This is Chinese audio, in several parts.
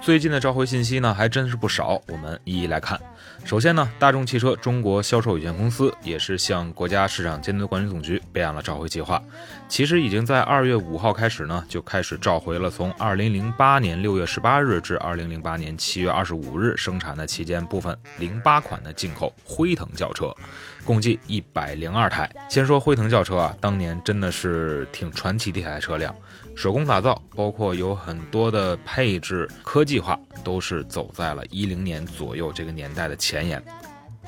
最近的召回信息呢，还真是不少，我们一一来看。首先呢，大众汽车中国销售有限公司也是向国家市场监督管理总局备案了召回计划。其实已经在二月五号开始呢，就开始召回了从二零零八年六月十八日至二零零八年七月二十五日生产的期间部分零八款的进口辉腾轿车，共计一百零二台。先说辉腾轿车啊，当年真的是挺传奇的一台车辆。手工打造，包括有很多的配置科技计划，都是走在了一零年左右这个年代的前沿。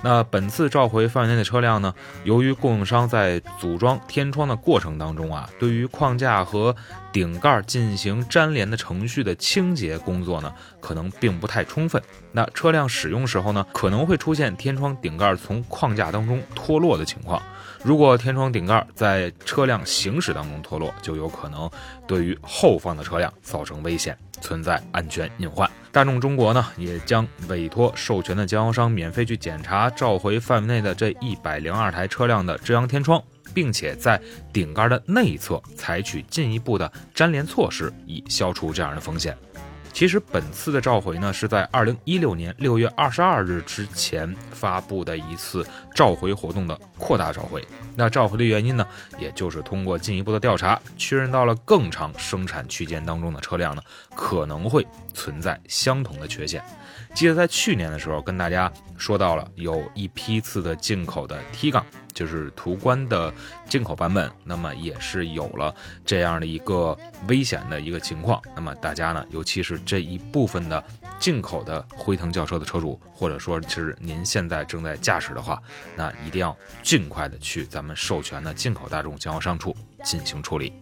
那本次召回范围内的车辆呢，由于供应商在组装天窗的过程当中啊，对于框架和顶盖进行粘连的程序的清洁工作呢，可能并不太充分。那车辆使用时候呢，可能会出现天窗顶盖从框架当中脱落的情况。如果天窗顶盖在车辆行驶当中脱落，就有可能对于后方的车辆造成危险，存在安全隐患。大众中国呢，也将委托授权的经销商免费去检查召回范围内的这一百零二台车辆的遮阳天窗，并且在顶盖的内侧采取进一步的粘连措施，以消除这样的风险。其实本次的召回呢，是在二零一六年六月二十二日之前发布的一次召回活动的扩大召回。那召回的原因呢，也就是通过进一步的调查，确认到了更长生产区间当中的车辆呢，可能会存在相同的缺陷。记得在去年的时候，跟大家说到了有一批次的进口的 T 杠。就是途观的进口版本，那么也是有了这样的一个危险的一个情况。那么大家呢，尤其是这一部分的进口的辉腾轿车的车主，或者说是您现在正在驾驶的话，那一定要尽快的去咱们授权的进口大众经销商处进行处理。